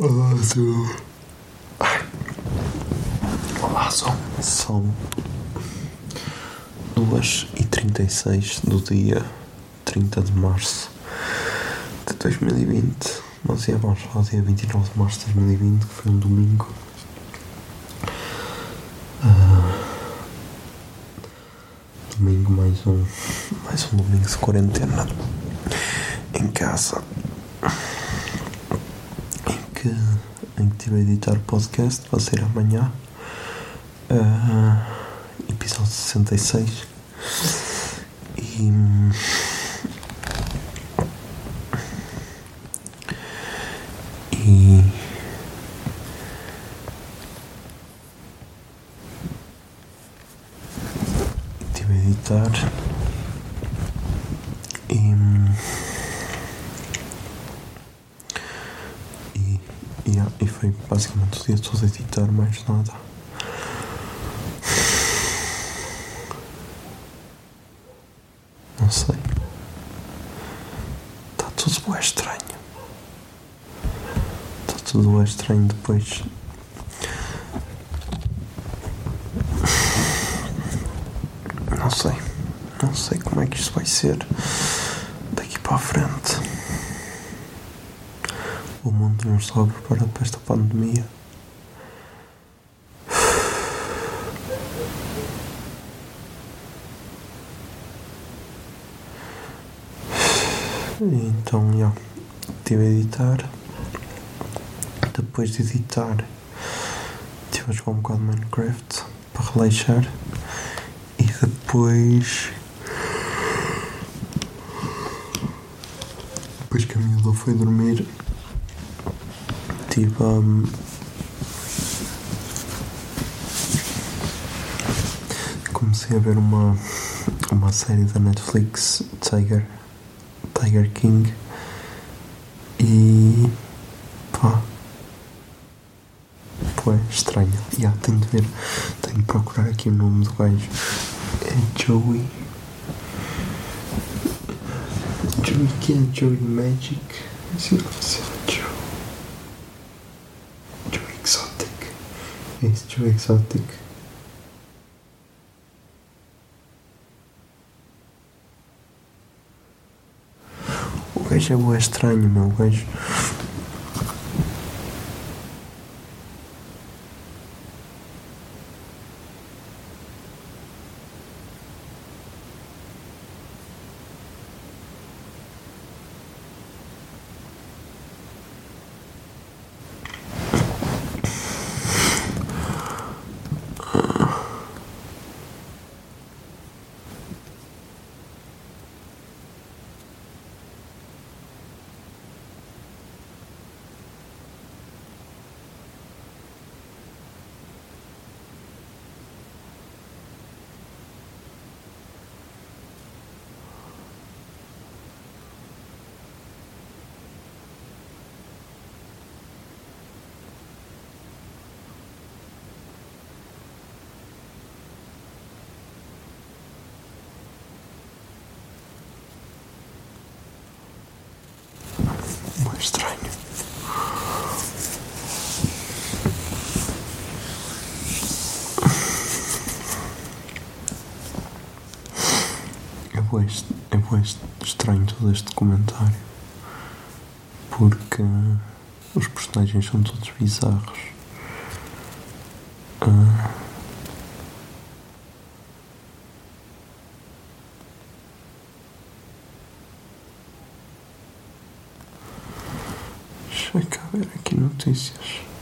Olá, seu. Olá, são. São 2 e 36 do dia 30 de março de 2020. Nós vamos falar dia 29 de março de 2020, que foi um domingo. Ah, domingo, mais um. Mais um domingo de quarentena. Em casa que, em que estive a editar o podcast, vai ser amanhã, ah, episódio 66. E. E. Estive a editar. E. E, e, ah, e foi basicamente o dia todo a editar, mais nada. Não sei. Está tudo bem estranho. Está tudo bem estranho depois. Não sei. Não sei como é que isto vai ser daqui para a frente. O mundo não estava para esta pandemia. Então, já, estive a editar. Depois de editar, estive a jogar um bocado de Minecraft para relaxar. E depois. Depois que a miúda foi dormir, Estive a. Comecei a ver uma, uma série da Netflix, Tiger, Tiger King, e. pá. Pô, é estranho. Yeah, tenho de ver, tenho de procurar aqui o nome do gajo. É Joey. Joey que é Joey Magic. Esse não sei Joe. Joe Exotic. Esse Joe Exotic. O gajo é bué estranho, meu. O gajo. Bué estranho. É est- é est- estranho todo este comentário. Porque. Os personagens são todos bizarros. Ah. Deixa eu cá ver aqui notícias.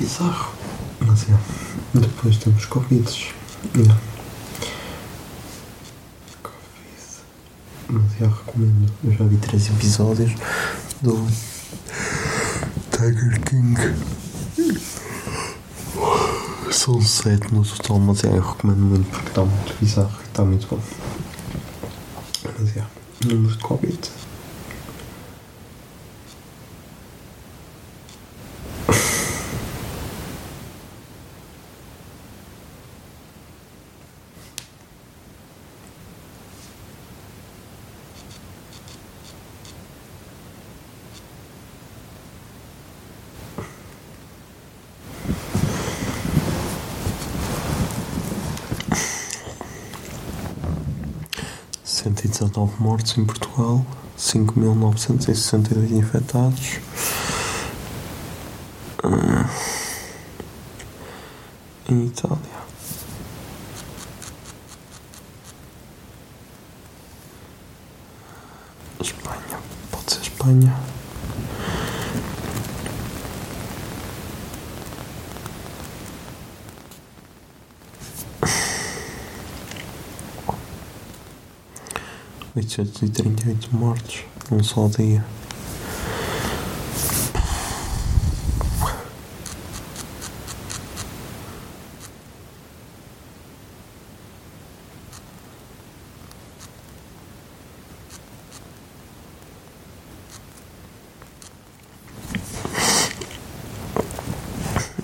Bizarro. Mas é. Depois temos Covid. Yeah. Covid. Mas já recomendo. Eu já vi três episódios do Tiger King. São sete no total, mas é, eu recomendo muito porque está muito bizarro e está muito bom. Mas é. Número de Covid. Cento e dezenove mortos em Portugal, cinco mil novecentos e sessenta e dois infectados. Ah. Em Itália. Espanha. Pode ser Espanha. Oitocentos e trinta e oito mortos num só dia.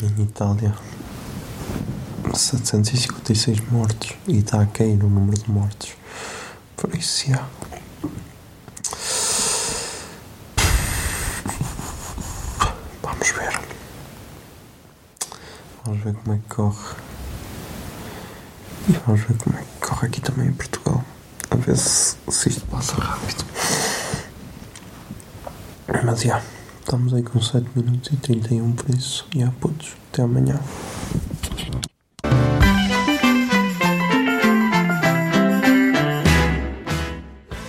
Em Itália, 756 mortos e está a cair o número de mortos. Por isso, já. Vamos ver. Vamos ver como é que corre. E vamos ver como é que corre aqui também em Portugal. A ver se, se isto passa rápido. Mas já. Estamos aí com 7 minutos e 31 por isso. E yeah, putos. Até amanhã.